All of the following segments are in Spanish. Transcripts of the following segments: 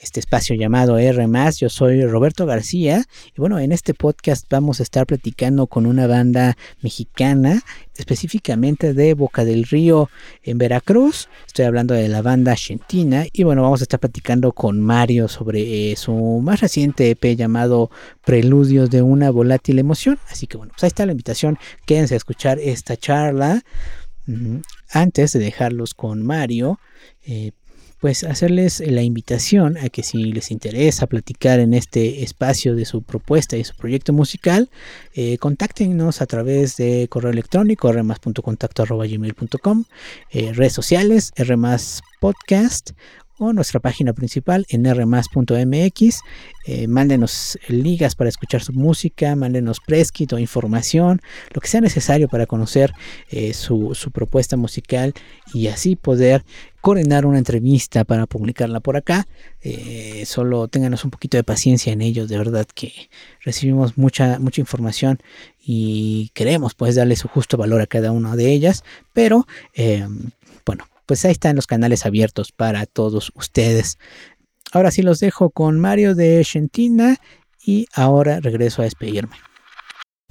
este espacio llamado R. Yo soy Roberto García y bueno, en este podcast vamos a estar platicando con una banda mexicana, específicamente de Boca del Río en Veracruz. Estoy hablando de la banda Argentina y bueno, vamos a estar platicando con Mario sobre eh, su más reciente EP llamado Preludios de una volátil emoción. Así que bueno, pues ahí está la invitación. Quédense a escuchar esta charla. Antes de dejarlos con Mario, eh, pues hacerles la invitación a que si les interesa platicar en este espacio de su propuesta y su proyecto musical, eh, contáctenos a través de correo electrónico rmas.contacto.gmail.com, eh, redes sociales, rmaspodcast o nuestra página principal en rmas.mx. Eh, mándenos ligas para escuchar su música, mándenos preskit información, lo que sea necesario para conocer eh, su, propuesta musical y así poder coordinar una entrevista para publicarla por acá. Eh, solo ténganos un poquito de paciencia en ello, de verdad que recibimos mucha, mucha información y queremos pues darle su justo valor a cada una de ellas, pero bueno, pues ahí están los canales abiertos para todos ustedes. Ahora sí los dejo con Mario de Argentina y ahora regreso a despedirme.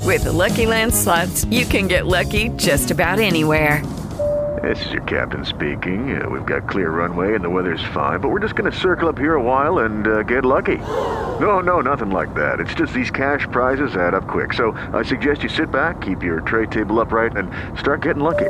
With the Lucky Land slots, you can get lucky just about anywhere. This is your captain speaking. Uh, we've got clear runway and the weather's fine, but we're just going to circle up here a while and uh, get lucky. No, no, nothing like that. It's just these cash prizes add up quick. So I suggest you sit back, keep your tray table upright, and start getting lucky.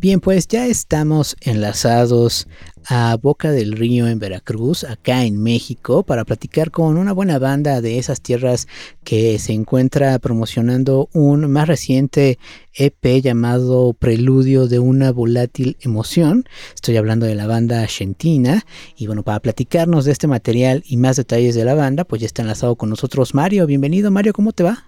Bien, pues ya estamos enlazados a Boca del Río en Veracruz, acá en México, para platicar con una buena banda de esas tierras que se encuentra promocionando un más reciente EP llamado Preludio de una volátil emoción. Estoy hablando de la banda argentina y bueno, para platicarnos de este material y más detalles de la banda, pues ya está enlazado con nosotros Mario. Bienvenido Mario, ¿cómo te va?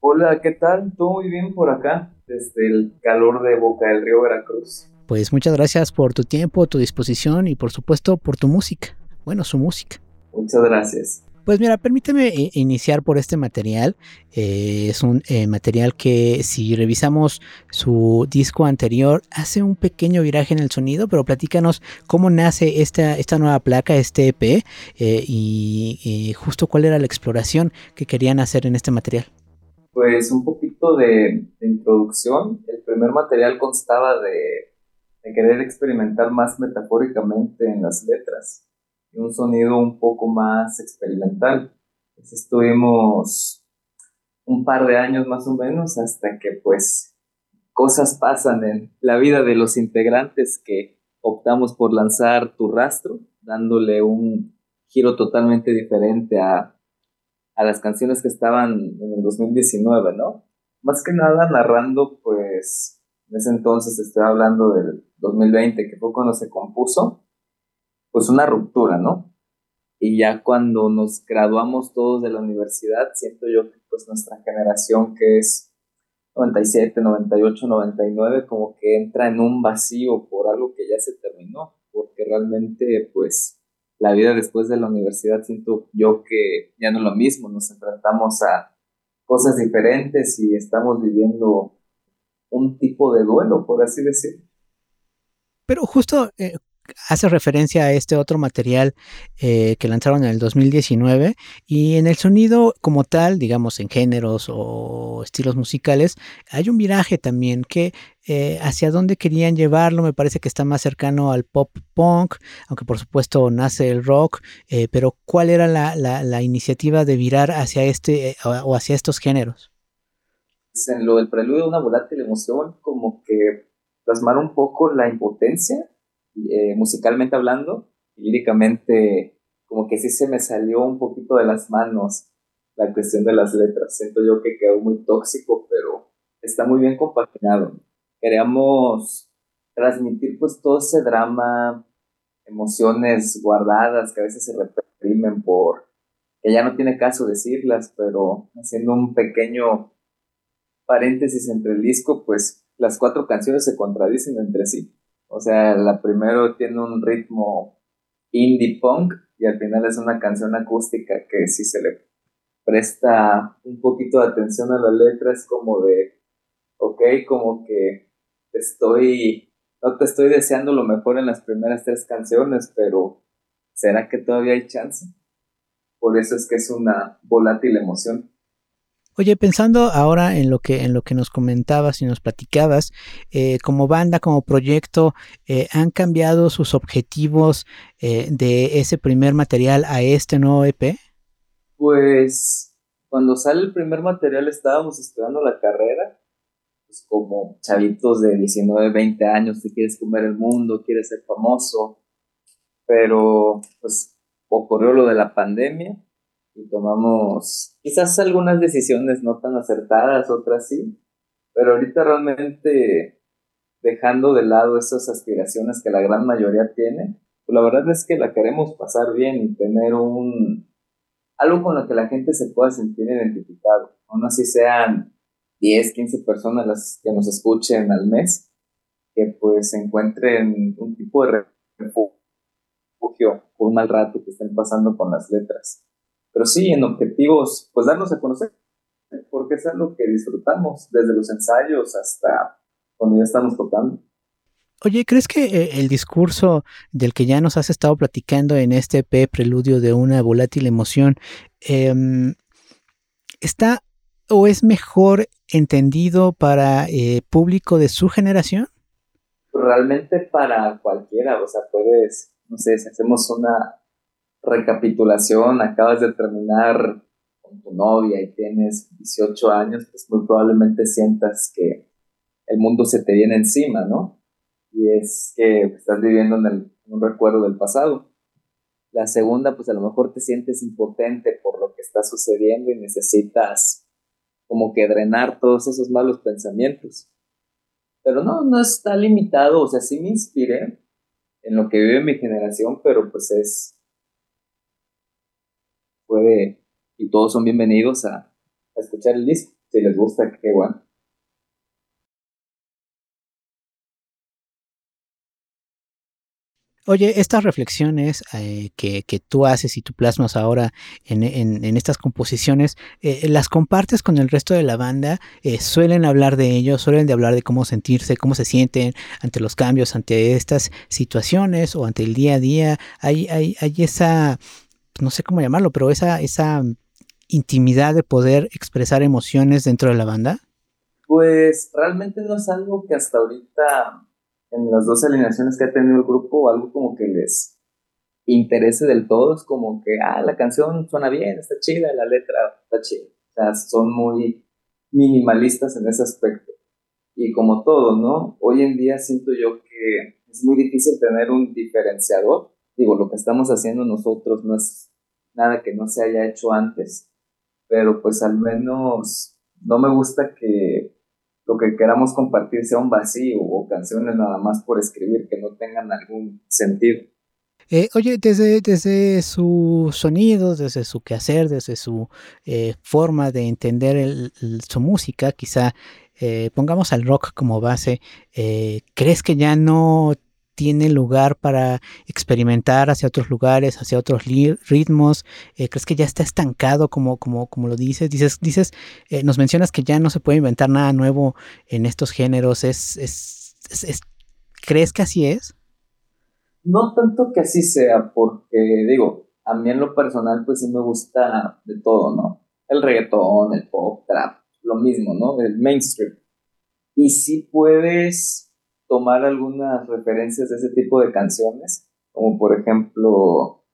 Hola, ¿qué tal? Todo muy bien por acá, desde el calor de Boca del Río Veracruz. Pues muchas gracias por tu tiempo, tu disposición y por supuesto por tu música. Bueno, su música. Muchas gracias. Pues mira, permíteme eh, iniciar por este material. Eh, es un eh, material que si revisamos su disco anterior hace un pequeño viraje en el sonido, pero platícanos cómo nace esta, esta nueva placa, este EP, y justo cuál era la exploración que querían hacer en este material. Pues un poquito de, introducción. El primer material constaba de, de querer experimentar más metafóricamente en las letras y un sonido un poco más experimental. Pues estuvimos un par de años más o menos hasta que pues cosas pasan en la vida de los integrantes que optamos por lanzar Tu Rastro, dándole un giro totalmente diferente a, a las canciones que estaban en el 2019, ¿no? Más que nada narrando pues en ese entonces estoy hablando del 2020 que fue cuando se compuso pues una ruptura, ¿no? Y ya cuando nos graduamos todos de la universidad, siento yo que pues nuestra generación que es 97, 98, 99, como que entra en un vacío por algo que ya se terminó, porque realmente pues la vida después de la universidad siento yo que ya no es lo mismo, nos enfrentamos a cosas diferentes y estamos viviendo un tipo de duelo, por así decirlo. Pero justo eh, hace referencia a este otro material eh, que lanzaron en el 2019 y en el sonido como tal, digamos en géneros o estilos musicales, hay un viraje también que eh, hacia dónde querían llevarlo, me parece que está más cercano al pop punk, aunque por supuesto nace el rock, eh, pero ¿cuál era la, la, la, iniciativa de virar hacia este o hacia estos géneros? Pues en lo del preludio de una volátil emoción, como que plasmar un poco la impotencia eh, musicalmente hablando, y líricamente como que sí se me salió un poquito de las manos la cuestión de las letras. Siento yo que quedó muy tóxico, pero está muy bien compaginado. Queríamos transmitir pues todo ese drama, emociones guardadas que a veces se reprimen por que ya no tiene caso decirlas, pero haciendo un pequeño paréntesis entre el disco, pues las cuatro canciones se contradicen entre sí. O sea, la primero tiene un ritmo indie punk y al final es una canción acústica que si se le presta un poquito de atención a la letra es como de, ok, como que estoy, no te estoy deseando lo mejor en las primeras tres canciones, pero ¿será que todavía hay chance? Por eso es que es una volátil emoción. Oye, pensando ahora en lo que, en lo que nos comentabas y nos platicabas, eh, como banda, como proyecto, eh, ¿han cambiado sus objetivos eh, de ese primer material a este nuevo EP? Pues cuando sale el primer material estábamos estudiando la carrera, pues como chavitos de 19, 20 años, te quieres comer el mundo, quieres ser famoso, pero pues ocurrió lo de la pandemia y tomamos quizás algunas decisiones no tan acertadas, otras sí, pero ahorita realmente dejando de lado esas aspiraciones que la gran mayoría tiene, pues la verdad es que la queremos pasar bien y tener un algo con lo que la gente se pueda sentir identificado, aún así sean 10, 15 personas las que nos escuchen al mes, que pues encuentren un tipo de refugio por un mal rato que estén pasando con las letras. Pero sí, en objetivos, pues darnos a conocer, porque es algo que disfrutamos, desde los ensayos hasta cuando ya estamos tocando. Oye, ¿crees que eh, el discurso del que ya nos has estado platicando en este preludio de una volátil emoción eh, está o es mejor entendido para eh, público de su generación? Realmente para cualquiera, o sea, puedes, no sé, si hacemos una recapitulación, acabas de terminar con tu novia y tienes 18 años, pues muy probablemente sientas que el mundo se te viene encima, ¿no? Y es que estás viviendo en, el, en un recuerdo del pasado. La segunda, pues a lo mejor te sientes impotente por lo que está sucediendo y necesitas como que drenar todos esos malos pensamientos. Pero no, no está limitado, o sea, sí me inspiré en lo que vive mi generación, pero pues es puede, y todos son bienvenidos a, escuchar el disco. Si les gusta, qué bueno. Oye, estas reflexiones eh, que, que, tú haces y tú plasmas ahora en, en, en estas composiciones, eh, ¿las compartes con el resto de la banda? Eh, ¿Suelen hablar de ello? ¿Suelen de hablar de cómo sentirse, cómo se sienten ante los cambios, ante estas situaciones o ante el día a día? ¿Hay, hay, hay esa no sé cómo llamarlo, pero esa, esa intimidad de poder expresar emociones dentro de la banda? Pues realmente no es algo que hasta ahorita, en las dos alineaciones que ha tenido el grupo, algo como que les interese del todo. Es como que, ah, la canción suena bien, está chida, la letra está chida. O sea, son muy minimalistas en ese aspecto. Y como todo, ¿no? Hoy en día siento yo que es muy difícil tener un diferenciador. Digo, lo que estamos haciendo nosotros no es nada que no se haya hecho antes, pero pues al menos no me gusta que lo que queramos compartir sea un vacío o canciones nada más por escribir que no tengan algún sentido. Eh, oye, desde, desde su sonido, desde su quehacer, desde su eh, forma de entender su música, quizá eh, pongamos al rock como base, ¿crees que ya no tiene lugar para experimentar hacia otros lugares, hacia otros ritmos? ¿Crees que ya está estancado como, como, como lo dices? Dices, dices nos mencionas que ya no se puede inventar nada nuevo en estos géneros. ¿Es, es, crees que así es? No tanto que así sea, porque digo, a mí en lo personal pues sí me gusta de todo, ¿no? El reggaetón, el pop, trap, lo mismo, ¿no? El mainstream. Y si puedes tomar algunas referencias de ese tipo de canciones, como por ejemplo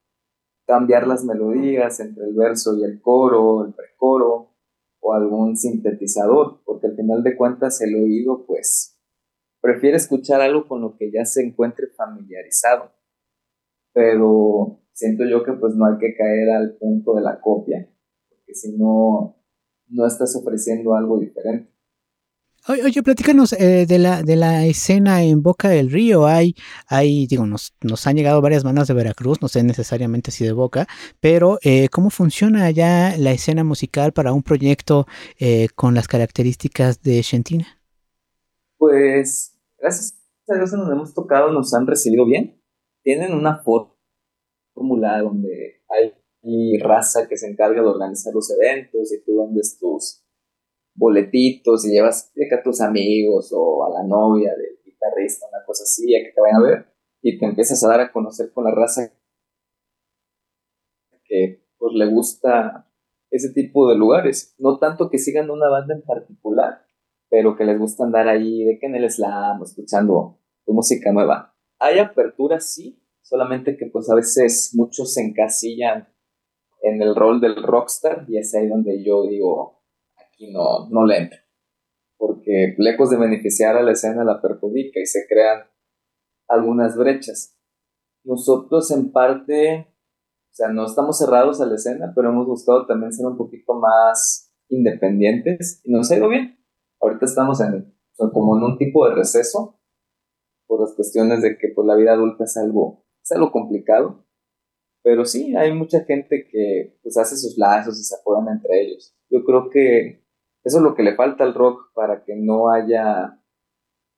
cambiar las melodías entre el verso y el coro, el precoro, o algún sintetizador, porque al final de cuentas el oído pues prefiere escuchar algo con lo que ya se encuentre familiarizado. Pero siento yo que pues no hay que caer al punto de la copia, porque si no, no estás ofreciendo algo diferente. Oye, platícanos eh, de, la, de la escena en Boca del Río. Hay, hay digo, nos, nos han llegado varias bandas de Veracruz, no sé necesariamente si de Boca, pero eh, ¿cómo funciona allá la escena musical para un proyecto eh, con las características de Argentina? Pues, gracias a Dios donde hemos tocado nos han recibido bien. Tienen una fórmula donde hay raza que se encarga de organizar los eventos y tú vendes tus boletitos y llevas a tus amigos o a la novia del guitarrista, una cosa así, a que te vayan a ver y te empiezas a dar a conocer con la raza que pues le gusta ese tipo de lugares. No tanto que sigan una banda en particular, pero que les gusta andar ahí de que en el slam, escuchando música nueva. Hay apertura, sí, solamente que pues a veces muchos se encasillan en el rol del rockstar y es ahí donde yo digo, no, no le entra. Porque lejos de beneficiar a la escena la perjudica y se crean algunas brechas. Nosotros en parte, o sea, no estamos cerrados a la escena, pero hemos buscado también ser un poquito más independientes y nos ha ido bien. Ahorita estamos en, como en un tipo de receso por las cuestiones de que pues, la vida adulta es algo, es algo complicado. Pero sí, hay mucha gente que pues hace sus lazos y se apoyan entre ellos. Yo creo que eso es lo que le falta al rock para que no haya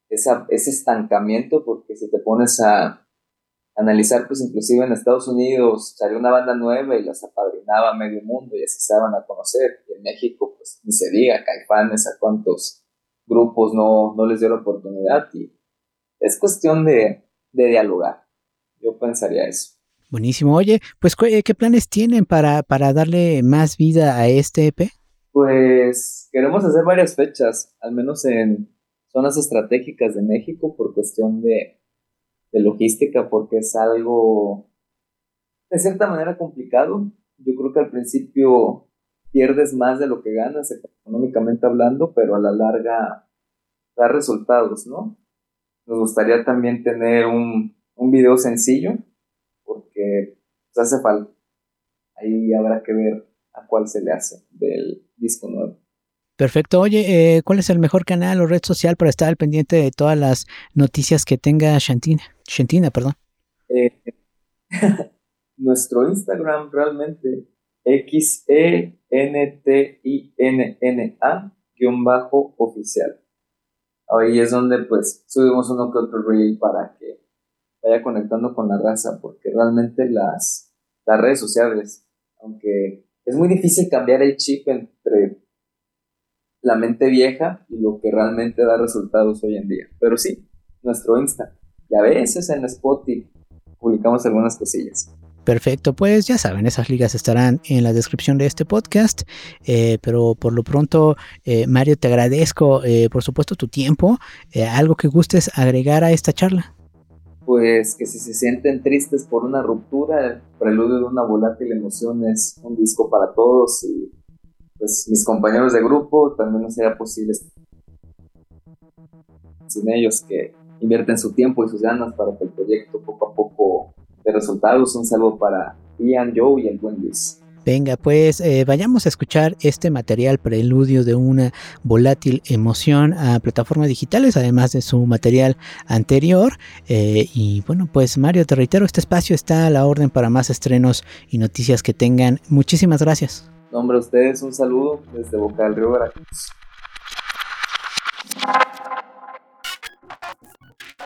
ese estancamiento, porque si te pones a analizar, pues inclusive en Estados Unidos salió una banda nueva y las apadrinaba medio mundo y así se daban a conocer. Y en México, pues ni se diga, Caifanes, a cuántos grupos no, no les dio la oportunidad. Y es cuestión de, de dialogar. Yo pensaría eso. Buenísimo. Oye, pues ¿qué planes tienen para, para darle más vida a este EP? Pues queremos hacer varias fechas, al menos en zonas estratégicas de México por cuestión de, logística, porque es algo de cierta manera complicado. Yo creo que al principio pierdes más de lo que ganas económicamente hablando, pero a la larga da resultados, ¿no? Nos gustaría también tener un, un video sencillo, porque pues, hace falta. Ahí habrá que ver a cuál se le hace del disco nuevo. Perfecto. Oye, eh, ¿cuál es el mejor canal o red social para estar al pendiente de todas las noticias que tenga Shantina? Shantina, perdón. Eh, nuestro Instagram realmente, X-E-N-T-I-N-N-A, guion bajo oficial. Ahí es donde pues subimos uno que otro reel para que vaya conectando con la raza, porque realmente las, las redes sociales, aunque es muy difícil cambiar el chip entre la mente vieja y lo que realmente da resultados hoy en día. Pero sí, nuestro Insta. Y a veces en Spotify publicamos algunas cosillas. Perfecto, pues ya saben, esas ligas estarán en la descripción de este podcast, eh, pero por lo pronto, eh, Mario, te agradezco, eh, por supuesto, tu tiempo, algo que gustes agregar a esta charla. Pues que si se sienten tristes por una ruptura, el preludio de una volátil emoción es un disco para todos y pues mis compañeros de grupo también no sería posible sin ellos que invierten su tiempo y sus ganas para que el proyecto poco a poco de resultados. Un saludo para Ian, Joe y el buen Luis. Venga, pues eh, vayamos a escuchar este material preludio de una volátil emoción a plataformas digitales, además de su material anterior. Eh, y bueno, pues Mario, te reitero, este espacio está a la orden para más estrenos y noticias que tengan. Muchísimas gracias. Nombre a ustedes, un saludo desde Boca del Río Veracruz.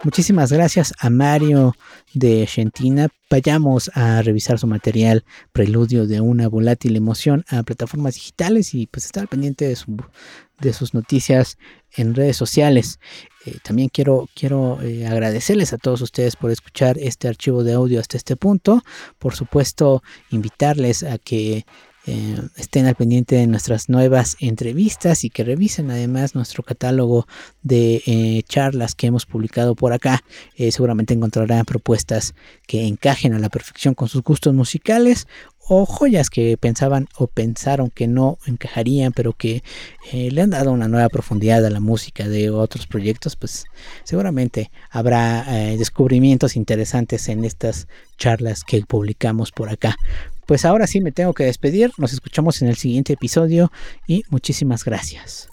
Muchísimas gracias a Mario de Argentina. Vayamos a revisar su material Preludio de una volátil emoción a plataformas digitales y pues estar pendiente de, sus noticias en redes sociales. Eh, también quiero, quiero eh, agradecerles a todos ustedes por escuchar este archivo de audio hasta este punto. Por supuesto, invitarles a que eh, estén al pendiente de nuestras nuevas entrevistas y que revisen además nuestro catálogo de eh, charlas que hemos publicado por acá. Eh, seguramente encontrarán propuestas que encajen a la perfección con sus gustos musicales o joyas que pensaban o pensaron que no encajarían, pero que le han dado una nueva profundidad a la música de otros proyectos, pues seguramente habrá descubrimientos interesantes en estas charlas que publicamos por acá. Pues ahora sí me tengo que despedir. Nos escuchamos en el siguiente episodio y muchísimas gracias.